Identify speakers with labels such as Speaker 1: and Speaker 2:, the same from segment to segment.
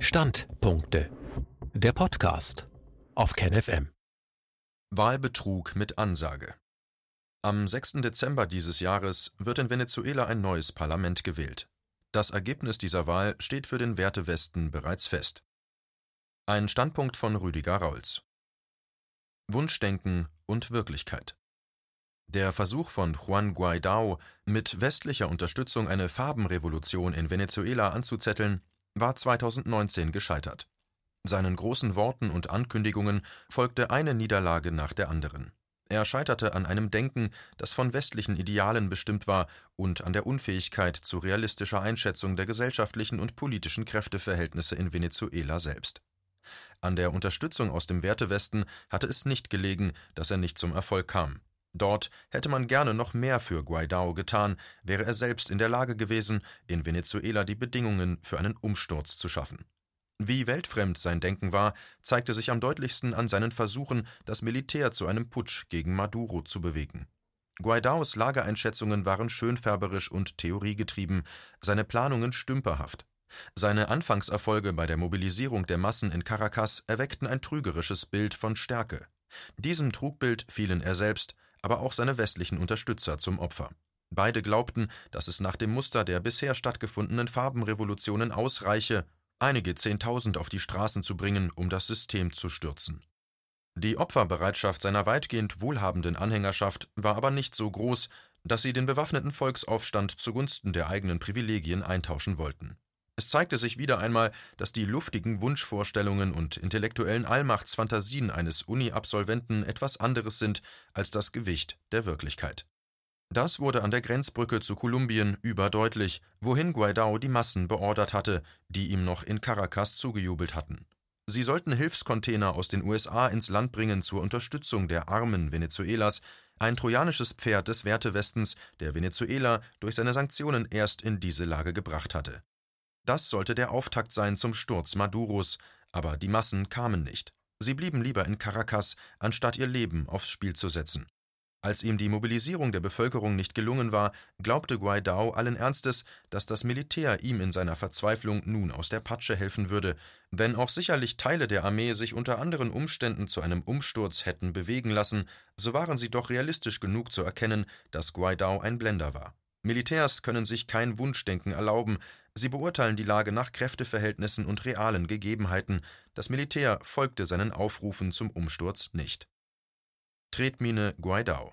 Speaker 1: Standpunkte. Der Podcast auf KenFM.
Speaker 2: Wahlbetrug mit Ansage. Am 6. Dezember dieses Jahres wird in Venezuela ein neues Parlament gewählt. Das Ergebnis dieser Wahl steht für den Wertewesten bereits fest. Ein Standpunkt von Rüdiger Rauls. Wunschdenken und Wirklichkeit. Der Versuch von Juan Guaidó, mit westlicher Unterstützung eine Farbenrevolution in Venezuela anzuzetteln, war 2019 gescheitert. Seinen großen Worten und Ankündigungen folgte eine Niederlage nach der anderen. Er scheiterte an einem Denken, das von westlichen Idealen bestimmt war und an der Unfähigkeit zu realistischer Einschätzung der gesellschaftlichen und politischen Kräfteverhältnisse in Venezuela selbst. An der Unterstützung aus dem Wertewesten hatte es nicht gelegen, dass er nicht zum Erfolg kam. Dort hätte man gerne noch mehr für Guaidó getan, wäre er selbst in der Lage gewesen, in Venezuela die Bedingungen für einen Umsturz zu schaffen. Wie weltfremd sein Denken war, zeigte sich am deutlichsten an seinen Versuchen, das Militär zu einem Putsch gegen Maduro zu bewegen. Guaidaos Lageeinschätzungen waren schönfärberisch und theoriegetrieben, seine Planungen stümperhaft. Seine Anfangserfolge bei der Mobilisierung der Massen in Caracas erweckten ein trügerisches Bild von Stärke. Diesem Trugbild fielen er selbst, aber auch seine westlichen Unterstützer zum Opfer. Beide glaubten, dass es nach dem Muster der bisher stattgefundenen Farbenrevolutionen ausreiche, einige Zehntausend auf die Straßen zu bringen, um das System zu stürzen. Die Opferbereitschaft seiner weitgehend wohlhabenden Anhängerschaft war aber nicht so groß, dass sie den bewaffneten Volksaufstand zugunsten der eigenen Privilegien eintauschen wollten. Es zeigte sich wieder einmal, dass die luftigen Wunschvorstellungen und intellektuellen Allmachtsfantasien eines Uni-Absolventen etwas anderes sind als das Gewicht der Wirklichkeit. Das wurde an der Grenzbrücke zu Kolumbien überdeutlich, wohin Guaidó die Massen beordert hatte, die ihm noch in Caracas zugejubelt hatten. Sie sollten Hilfscontainer aus den USA ins Land bringen zur Unterstützung der armen Venezuelas, ein trojanisches Pferd des Wertewestens, der Venezuela durch seine Sanktionen erst in diese Lage gebracht hatte. Das sollte der Auftakt sein zum Sturz Maduros, aber die Massen kamen nicht. Sie blieben lieber in Caracas, anstatt ihr Leben aufs Spiel zu setzen. Als ihm die Mobilisierung der Bevölkerung nicht gelungen war, glaubte Guaidó allen Ernstes, dass das Militär ihm in seiner Verzweiflung nun aus der Patsche helfen würde, wenn auch sicherlich Teile der Armee sich unter anderen Umständen zu einem Umsturz hätten bewegen lassen, so waren sie doch realistisch genug zu erkennen, dass Guaidó ein Blender war. Militärs können sich kein Wunschdenken erlauben, sie beurteilen die Lage nach Kräfteverhältnissen und realen Gegebenheiten, das Militär folgte seinen Aufrufen zum Umsturz nicht. Tretmine Guaidó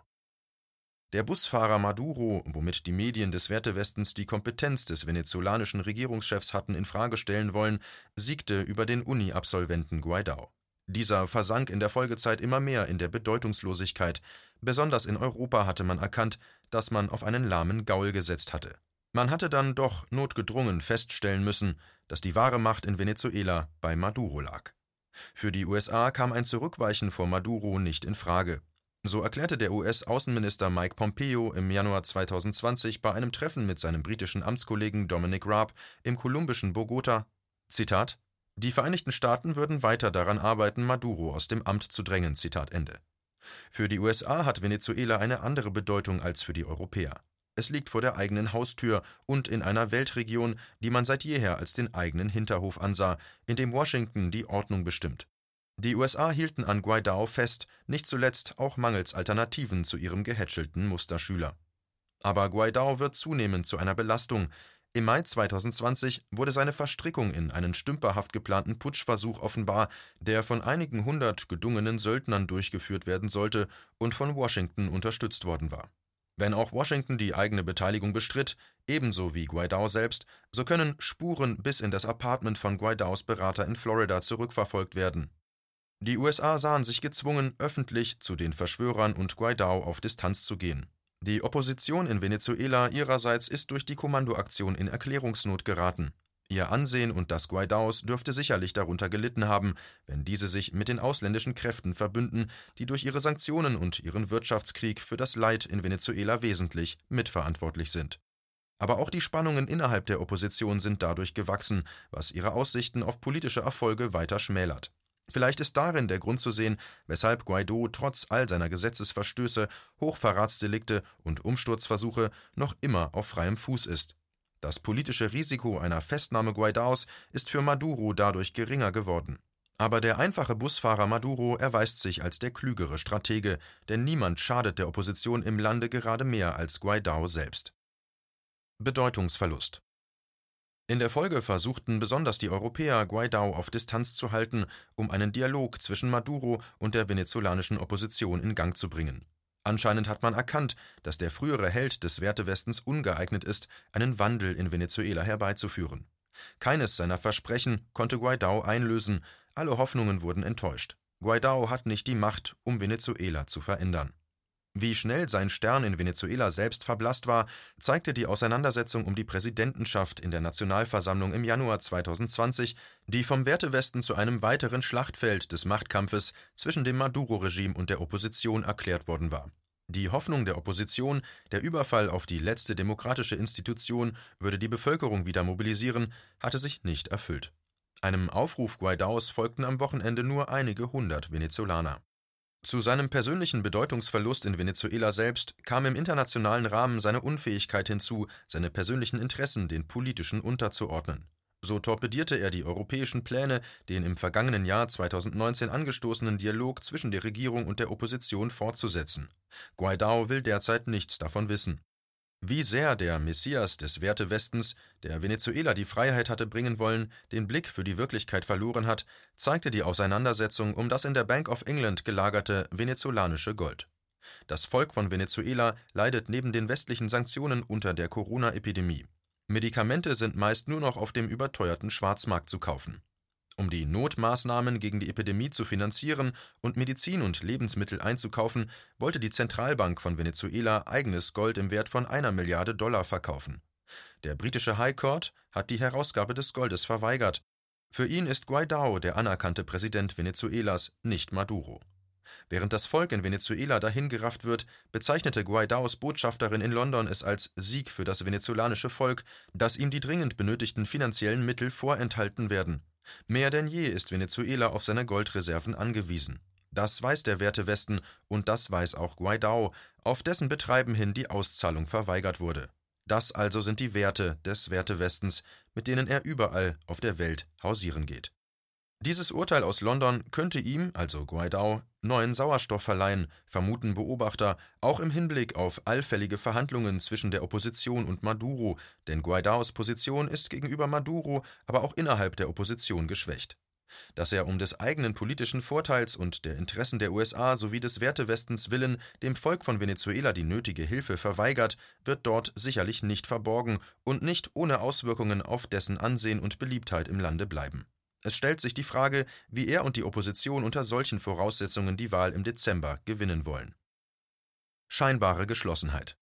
Speaker 2: Der Busfahrer Maduro, womit die Medien des Wertewestens die Kompetenz des venezolanischen Regierungschefs hatten in Frage stellen wollen, siegte über den Uni-Absolventen Guaidó. Dieser versank in der Folgezeit immer mehr in der Bedeutungslosigkeit, besonders in Europa hatte man erkannt, dass man auf einen lahmen Gaul gesetzt hatte. Man hatte dann doch notgedrungen feststellen müssen, dass die wahre Macht in Venezuela bei Maduro lag. Für die USA kam ein Zurückweichen vor Maduro nicht in Frage. So erklärte der US-Außenminister Mike Pompeo im Januar 2020 bei einem Treffen mit seinem britischen Amtskollegen Dominic Raab im kolumbischen Bogota: Zitat: Die Vereinigten Staaten würden weiter daran arbeiten, Maduro aus dem Amt zu drängen. Zitat Ende. Für die USA hat Venezuela eine andere Bedeutung als für die Europäer. Es liegt vor der eigenen Haustür und in einer Weltregion, die man seit jeher als den eigenen Hinterhof ansah, in dem Washington die Ordnung bestimmt. Die USA hielten an Guaidó fest, nicht zuletzt auch mangels Alternativen zu ihrem gehätschelten Musterschüler. Aber Guaidó wird zunehmend zu einer Belastung, im Mai 2020 wurde seine Verstrickung in einen stümperhaft geplanten Putschversuch offenbar, der von einigen hundert gedungenen Söldnern durchgeführt werden sollte und von Washington unterstützt worden war. Wenn auch Washington die eigene Beteiligung bestritt, ebenso wie Guaidó selbst, so können Spuren bis in das Apartment von Guaidós Berater in Florida zurückverfolgt werden. Die USA sahen sich gezwungen, öffentlich zu den Verschwörern und Guaidó auf Distanz zu gehen. Die Opposition in Venezuela ihrerseits ist durch die Kommandoaktion in Erklärungsnot geraten. Ihr Ansehen und das Guaidaos dürfte sicherlich darunter gelitten haben, wenn diese sich mit den ausländischen Kräften verbünden, die durch ihre Sanktionen und ihren Wirtschaftskrieg für das Leid in Venezuela wesentlich mitverantwortlich sind. Aber auch die Spannungen innerhalb der Opposition sind dadurch gewachsen, was ihre Aussichten auf politische Erfolge weiter schmälert. Vielleicht ist darin der Grund zu sehen, weshalb Guaido trotz all seiner Gesetzesverstöße, Hochverratsdelikte und Umsturzversuche noch immer auf freiem Fuß ist. Das politische Risiko einer Festnahme Guaidaos ist für Maduro dadurch geringer geworden. Aber der einfache Busfahrer Maduro erweist sich als der klügere Stratege, denn niemand schadet der Opposition im Lande gerade mehr als Guaidao selbst. Bedeutungsverlust in der Folge versuchten besonders die Europäer, Guaidó auf Distanz zu halten, um einen Dialog zwischen Maduro und der venezolanischen Opposition in Gang zu bringen. Anscheinend hat man erkannt, dass der frühere Held des Wertewestens ungeeignet ist, einen Wandel in Venezuela herbeizuführen. Keines seiner Versprechen konnte Guaidó einlösen, alle Hoffnungen wurden enttäuscht. Guaidó hat nicht die Macht, um Venezuela zu verändern. Wie schnell sein Stern in Venezuela selbst verblasst war, zeigte die Auseinandersetzung um die Präsidentenschaft in der Nationalversammlung im Januar 2020, die vom Wertewesten zu einem weiteren Schlachtfeld des Machtkampfes zwischen dem Maduro-Regime und der Opposition erklärt worden war. Die Hoffnung der Opposition, der Überfall auf die letzte demokratische Institution würde die Bevölkerung wieder mobilisieren, hatte sich nicht erfüllt. Einem Aufruf Guaidaos folgten am Wochenende nur einige hundert Venezolaner. Zu seinem persönlichen Bedeutungsverlust in Venezuela selbst kam im internationalen Rahmen seine Unfähigkeit hinzu, seine persönlichen Interessen den politischen unterzuordnen. So torpedierte er die europäischen Pläne, den im vergangenen Jahr 2019 angestoßenen Dialog zwischen der Regierung und der Opposition fortzusetzen. Guaidó will derzeit nichts davon wissen. Wie sehr der Messias des Wertewestens, der Venezuela die Freiheit hatte bringen wollen, den Blick für die Wirklichkeit verloren hat, zeigte die Auseinandersetzung um das in der Bank of England gelagerte venezolanische Gold. Das Volk von Venezuela leidet neben den westlichen Sanktionen unter der Corona-Epidemie. Medikamente sind meist nur noch auf dem überteuerten Schwarzmarkt zu kaufen. Um die Notmaßnahmen gegen die Epidemie zu finanzieren und Medizin und Lebensmittel einzukaufen, wollte die Zentralbank von Venezuela eigenes Gold im Wert von einer Milliarde Dollar verkaufen. Der britische High Court hat die Herausgabe des Goldes verweigert. Für ihn ist Guaidó der anerkannte Präsident Venezuelas, nicht Maduro. Während das Volk in Venezuela dahingerafft wird, bezeichnete Guaidaos Botschafterin in London es als Sieg für das venezolanische Volk, dass ihm die dringend benötigten finanziellen Mittel vorenthalten werden. Mehr denn je ist Venezuela auf seine Goldreserven angewiesen. Das weiß der Wertewesten und das weiß auch Guaidó, auf dessen Betreiben hin die Auszahlung verweigert wurde. Das also sind die Werte des Wertewestens, mit denen er überall auf der Welt hausieren geht. Dieses Urteil aus London könnte ihm, also Guaidó, neuen Sauerstoff verleihen, vermuten Beobachter, auch im Hinblick auf allfällige Verhandlungen zwischen der Opposition und Maduro, denn Guaidós Position ist gegenüber Maduro, aber auch innerhalb der Opposition geschwächt. Dass er um des eigenen politischen Vorteils und der Interessen der USA sowie des Wertewestens willen dem Volk von Venezuela die nötige Hilfe verweigert, wird dort sicherlich nicht verborgen und nicht ohne Auswirkungen auf dessen Ansehen und Beliebtheit im Lande bleiben. Es stellt sich die Frage, wie er und die Opposition unter solchen Voraussetzungen die Wahl im Dezember gewinnen wollen. Scheinbare Geschlossenheit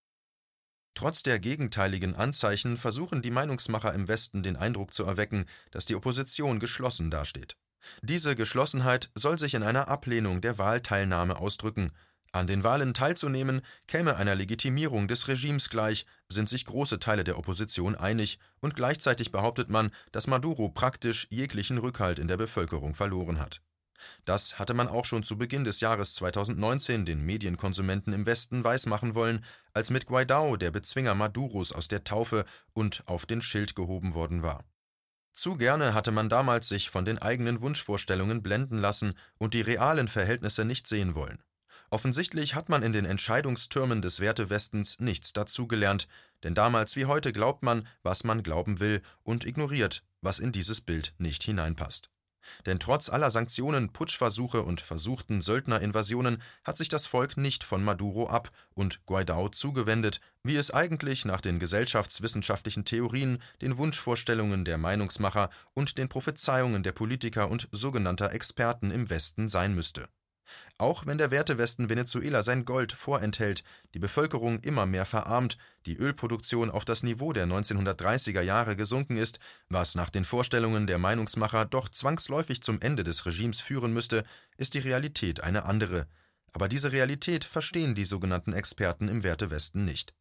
Speaker 2: Trotz der gegenteiligen Anzeichen versuchen die Meinungsmacher im Westen den Eindruck zu erwecken, dass die Opposition geschlossen dasteht. Diese Geschlossenheit soll sich in einer Ablehnung der Wahlteilnahme ausdrücken, an den Wahlen teilzunehmen käme einer Legitimierung des Regimes gleich, sind sich große Teile der Opposition einig, und gleichzeitig behauptet man, dass Maduro praktisch jeglichen Rückhalt in der Bevölkerung verloren hat. Das hatte man auch schon zu Beginn des Jahres 2019 den Medienkonsumenten im Westen weismachen wollen, als mit Guaidó der Bezwinger Maduros aus der Taufe und auf den Schild gehoben worden war. Zu gerne hatte man damals sich von den eigenen Wunschvorstellungen blenden lassen und die realen Verhältnisse nicht sehen wollen. Offensichtlich hat man in den Entscheidungstürmen des Wertewestens nichts dazugelernt, denn damals wie heute glaubt man, was man glauben will, und ignoriert, was in dieses Bild nicht hineinpasst. Denn trotz aller Sanktionen, Putschversuche und versuchten Söldnerinvasionen hat sich das Volk nicht von Maduro ab und Guaidó zugewendet, wie es eigentlich nach den gesellschaftswissenschaftlichen Theorien, den Wunschvorstellungen der Meinungsmacher und den Prophezeiungen der Politiker und sogenannter Experten im Westen sein müsste. Auch wenn der Wertewesten Venezuela sein Gold vorenthält, die Bevölkerung immer mehr verarmt, die Ölproduktion auf das Niveau der 1930er Jahre gesunken ist, was nach den Vorstellungen der Meinungsmacher doch zwangsläufig zum Ende des Regimes führen müsste, ist die Realität eine andere. Aber diese Realität verstehen die sogenannten Experten im Wertewesten nicht.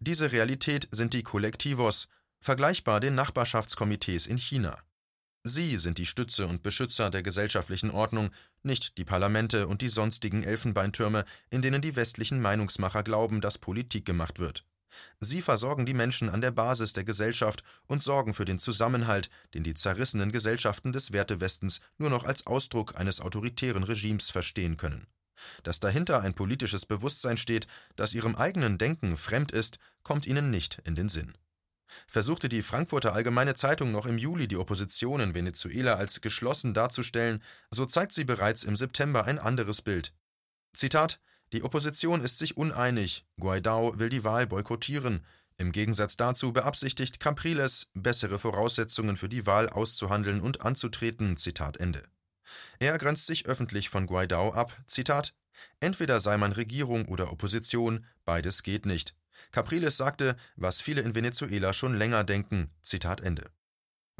Speaker 2: Diese Realität sind die Kollektivos, vergleichbar den Nachbarschaftskomitees in China. Sie sind die Stütze und Beschützer der gesellschaftlichen Ordnung, nicht die Parlamente und die sonstigen Elfenbeintürme, in denen die westlichen Meinungsmacher glauben, dass Politik gemacht wird. Sie versorgen die Menschen an der Basis der Gesellschaft und sorgen für den Zusammenhalt, den die zerrissenen Gesellschaften des Wertewestens nur noch als Ausdruck eines autoritären Regimes verstehen können. Dass dahinter ein politisches Bewusstsein steht, das ihrem eigenen Denken fremd ist, kommt ihnen nicht in den Sinn. Versuchte die Frankfurter Allgemeine Zeitung noch im Juli die Opposition in Venezuela als geschlossen darzustellen, so zeigt sie bereits im September ein anderes Bild. Zitat Die Opposition ist sich uneinig, Guaidó will die Wahl boykottieren. Im Gegensatz dazu beabsichtigt Capriles, bessere Voraussetzungen für die Wahl auszuhandeln und anzutreten. Zitat Ende. Er grenzt sich öffentlich von Guaidó ab. Zitat Entweder sei man Regierung oder Opposition, beides geht nicht. Capriles sagte, was viele in Venezuela schon länger denken. Zitat Ende.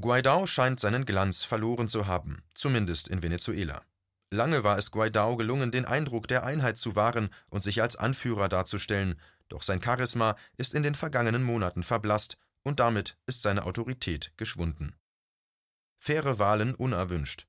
Speaker 2: Guaidó scheint seinen Glanz verloren zu haben, zumindest in Venezuela. Lange war es Guaidó gelungen, den Eindruck der Einheit zu wahren und sich als Anführer darzustellen, doch sein Charisma ist in den vergangenen Monaten verblasst und damit ist seine Autorität geschwunden. Faire Wahlen unerwünscht.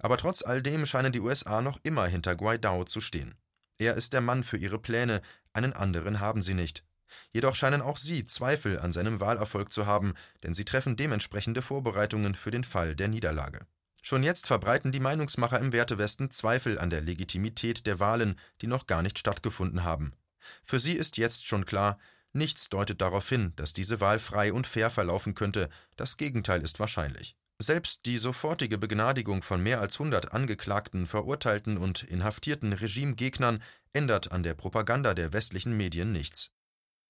Speaker 2: Aber trotz all dem scheinen die USA noch immer hinter Guaidó zu stehen. Er ist der Mann für ihre Pläne, einen anderen haben sie nicht. Jedoch scheinen auch sie Zweifel an seinem Wahlerfolg zu haben, denn sie treffen dementsprechende Vorbereitungen für den Fall der Niederlage. Schon jetzt verbreiten die Meinungsmacher im Wertewesten Zweifel an der Legitimität der Wahlen, die noch gar nicht stattgefunden haben. Für sie ist jetzt schon klar, nichts deutet darauf hin, dass diese Wahl frei und fair verlaufen könnte, das Gegenteil ist wahrscheinlich. Selbst die sofortige Begnadigung von mehr als 100 angeklagten, verurteilten und inhaftierten Regimegegnern ändert an der Propaganda der westlichen Medien nichts.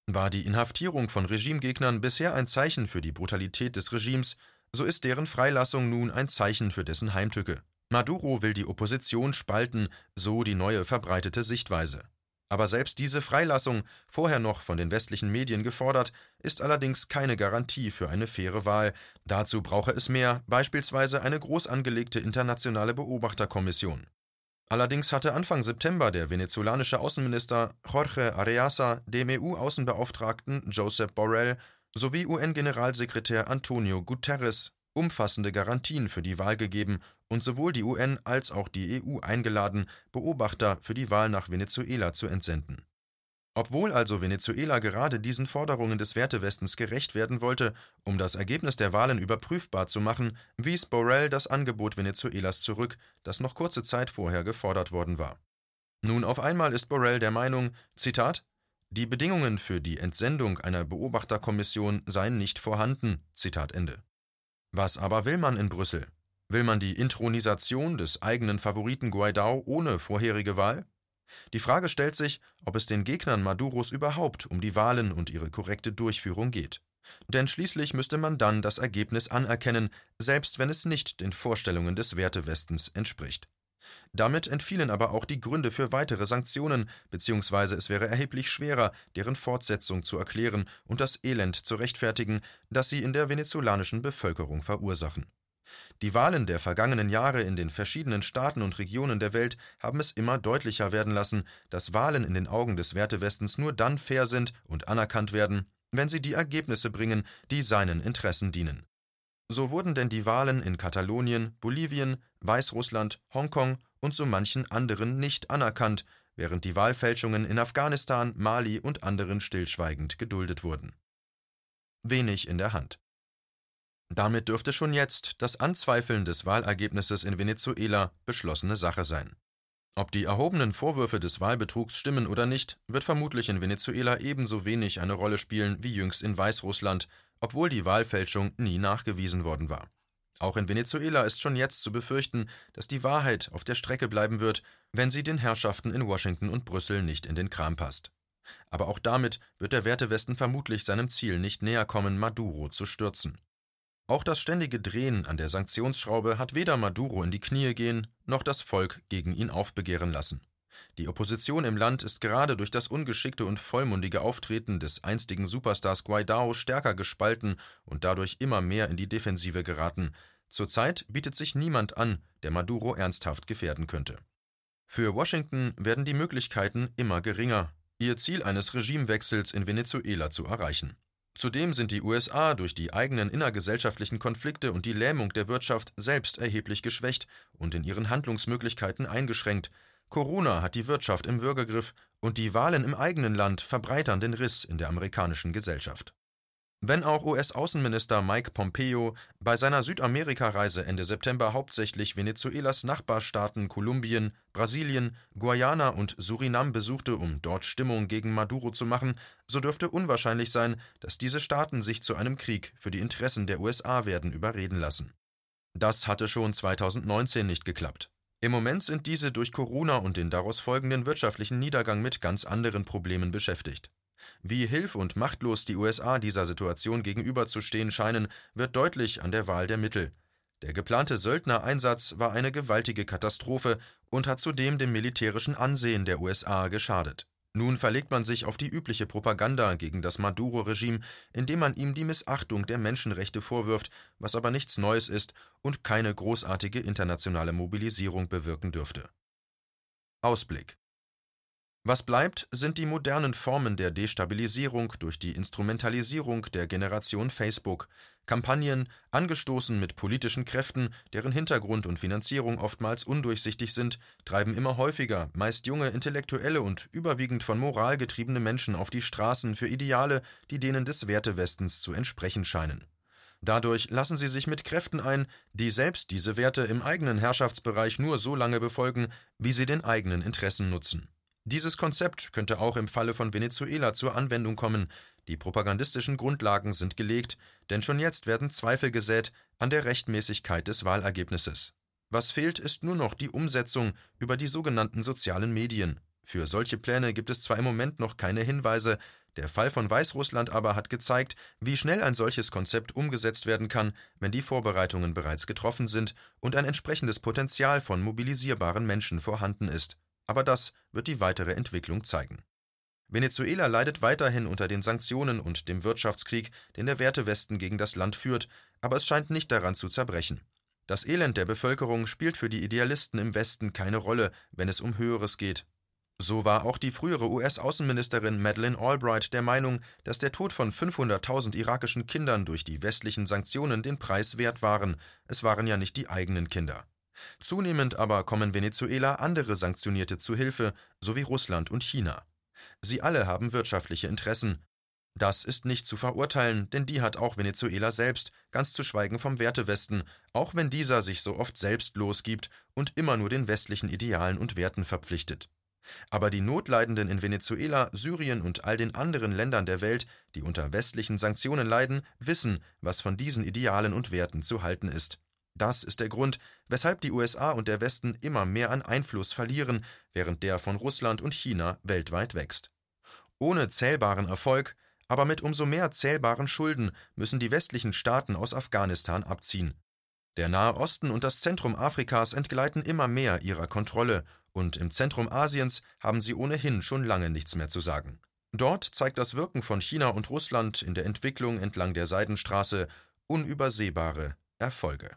Speaker 2: War die Inhaftierung von Regimegegnern bisher ein Zeichen für die Brutalität des Regimes, so ist deren Freilassung nun ein Zeichen für dessen Heimtücke. Maduro will die Opposition spalten, so die neue verbreitete Sichtweise. Aber selbst diese Freilassung, vorher noch von den westlichen Medien gefordert, ist allerdings keine Garantie für eine faire Wahl. Dazu brauche es mehr, beispielsweise eine groß angelegte internationale Beobachterkommission. Allerdings hatte Anfang September der venezolanische Außenminister Jorge Areasa dem EU-Außenbeauftragten Josep Borrell sowie UN-Generalsekretär Antonio Guterres umfassende Garantien für die Wahl gegeben und sowohl die UN als auch die EU eingeladen, Beobachter für die Wahl nach Venezuela zu entsenden. Obwohl also Venezuela gerade diesen Forderungen des Wertewestens gerecht werden wollte, um das Ergebnis der Wahlen überprüfbar zu machen, wies Borrell das Angebot Venezuelas zurück, das noch kurze Zeit vorher gefordert worden war. Nun auf einmal ist Borrell der Meinung, Zitat, die Bedingungen für die Entsendung einer Beobachterkommission seien nicht vorhanden, Zitat Ende. Was aber will man in Brüssel? Will man die Intronisation des eigenen Favoriten Guaidó ohne vorherige Wahl? Die Frage stellt sich, ob es den Gegnern Maduros überhaupt um die Wahlen und ihre korrekte Durchführung geht. Denn schließlich müsste man dann das Ergebnis anerkennen, selbst wenn es nicht den Vorstellungen des Wertewestens entspricht. Damit entfielen aber auch die Gründe für weitere Sanktionen, beziehungsweise es wäre erheblich schwerer, deren Fortsetzung zu erklären und das Elend zu rechtfertigen, das sie in der venezolanischen Bevölkerung verursachen. Die Wahlen der vergangenen Jahre in den verschiedenen Staaten und Regionen der Welt haben es immer deutlicher werden lassen, dass Wahlen in den Augen des Wertewestens nur dann fair sind und anerkannt werden, wenn sie die Ergebnisse bringen, die seinen Interessen dienen. So wurden denn die Wahlen in Katalonien, Bolivien, Weißrussland, Hongkong und so manchen anderen nicht anerkannt, während die Wahlfälschungen in Afghanistan, Mali und anderen stillschweigend geduldet wurden. Wenig in der Hand. Damit dürfte schon jetzt das Anzweifeln des Wahlergebnisses in Venezuela beschlossene Sache sein. Ob die erhobenen Vorwürfe des Wahlbetrugs stimmen oder nicht, wird vermutlich in Venezuela ebenso wenig eine Rolle spielen wie jüngst in Weißrussland, obwohl die Wahlfälschung nie nachgewiesen worden war. Auch in Venezuela ist schon jetzt zu befürchten, dass die Wahrheit auf der Strecke bleiben wird, wenn sie den Herrschaften in Washington und Brüssel nicht in den Kram passt. Aber auch damit wird der Wertewesten vermutlich seinem Ziel nicht näher kommen, Maduro zu stürzen. Auch das ständige Drehen an der Sanktionsschraube hat weder Maduro in die Knie gehen, noch das Volk gegen ihn aufbegehren lassen. Die Opposition im Land ist gerade durch das ungeschickte und vollmundige Auftreten des einstigen Superstars Guaidó stärker gespalten und dadurch immer mehr in die Defensive geraten. Zurzeit bietet sich niemand an, der Maduro ernsthaft gefährden könnte. Für Washington werden die Möglichkeiten immer geringer, ihr Ziel eines Regimewechsels in Venezuela zu erreichen. Zudem sind die USA durch die eigenen innergesellschaftlichen Konflikte und die Lähmung der Wirtschaft selbst erheblich geschwächt und in ihren Handlungsmöglichkeiten eingeschränkt, Corona hat die Wirtschaft im Würgegriff und die Wahlen im eigenen Land verbreitern den Riss in der amerikanischen Gesellschaft. Wenn auch US-Außenminister Mike Pompeo bei seiner Südamerika-Reise Ende September hauptsächlich Venezuelas Nachbarstaaten Kolumbien, Brasilien, Guayana und Surinam besuchte, um dort Stimmung gegen Maduro zu machen, so dürfte unwahrscheinlich sein, dass diese Staaten sich zu einem Krieg für die Interessen der USA werden überreden lassen. Das hatte schon 2019 nicht geklappt. Im Moment sind diese durch Corona und den daraus folgenden wirtschaftlichen Niedergang mit ganz anderen Problemen beschäftigt. Wie hilf- und machtlos die USA dieser Situation gegenüberzustehen scheinen, wird deutlich an der Wahl der Mittel. Der geplante Söldnereinsatz war eine gewaltige Katastrophe und hat zudem dem militärischen Ansehen der USA geschadet. Nun verlegt man sich auf die übliche Propaganda gegen das Maduro-Regime, indem man ihm die Missachtung der Menschenrechte vorwirft, was aber nichts Neues ist und keine großartige internationale Mobilisierung bewirken dürfte. Ausblick was bleibt, sind die modernen Formen der Destabilisierung durch die Instrumentalisierung der Generation Facebook, Kampagnen, angestoßen mit politischen Kräften, deren Hintergrund und Finanzierung oftmals undurchsichtig sind, treiben immer häufiger meist junge Intellektuelle und überwiegend von Moral getriebene Menschen auf die Straßen für Ideale, die denen des Wertewestens zu entsprechen scheinen. Dadurch lassen sie sich mit Kräften ein, die selbst diese Werte im eigenen Herrschaftsbereich nur so lange befolgen, wie sie den eigenen Interessen nutzen. Dieses Konzept könnte auch im Falle von Venezuela zur Anwendung kommen. Die propagandistischen Grundlagen sind gelegt, denn schon jetzt werden Zweifel gesät an der Rechtmäßigkeit des Wahlergebnisses. Was fehlt, ist nur noch die Umsetzung über die sogenannten sozialen Medien. Für solche Pläne gibt es zwar im Moment noch keine Hinweise, der Fall von Weißrussland aber hat gezeigt, wie schnell ein solches Konzept umgesetzt werden kann, wenn die Vorbereitungen bereits getroffen sind und ein entsprechendes Potenzial von mobilisierbaren Menschen vorhanden ist. Aber das wird die weitere Entwicklung zeigen. Venezuela leidet weiterhin unter den Sanktionen und dem Wirtschaftskrieg, den der Wertewesten gegen das Land führt, aber es scheint nicht daran zu zerbrechen. Das Elend der Bevölkerung spielt für die Idealisten im Westen keine Rolle, wenn es um Höheres geht. So war auch die frühere US-Außenministerin Madeleine Albright der Meinung, dass der Tod von 500.000 irakischen Kindern durch die westlichen Sanktionen den Preis wert waren. Es waren ja nicht die eigenen Kinder. Zunehmend aber kommen Venezuela andere Sanktionierte zu Hilfe, sowie Russland und China. Sie alle haben wirtschaftliche Interessen. Das ist nicht zu verurteilen, denn die hat auch Venezuela selbst, ganz zu schweigen vom Wertewesten, auch wenn dieser sich so oft selbstlos gibt und immer nur den westlichen Idealen und Werten verpflichtet. Aber die Notleidenden in Venezuela, Syrien und all den anderen Ländern der Welt, die unter westlichen Sanktionen leiden, wissen, was von diesen Idealen und Werten zu halten ist. Das ist der Grund, weshalb die USA und der Westen immer mehr an Einfluss verlieren, während der von Russland und China weltweit wächst. Ohne zählbaren Erfolg, aber mit umso mehr zählbaren Schulden müssen die westlichen Staaten aus Afghanistan abziehen. Der Nahe Osten und das Zentrum Afrikas entgleiten immer mehr ihrer Kontrolle, und im Zentrum Asiens haben sie ohnehin schon lange nichts mehr zu sagen. Dort zeigt das Wirken von China und Russland in der Entwicklung entlang der Seidenstraße unübersehbare Erfolge.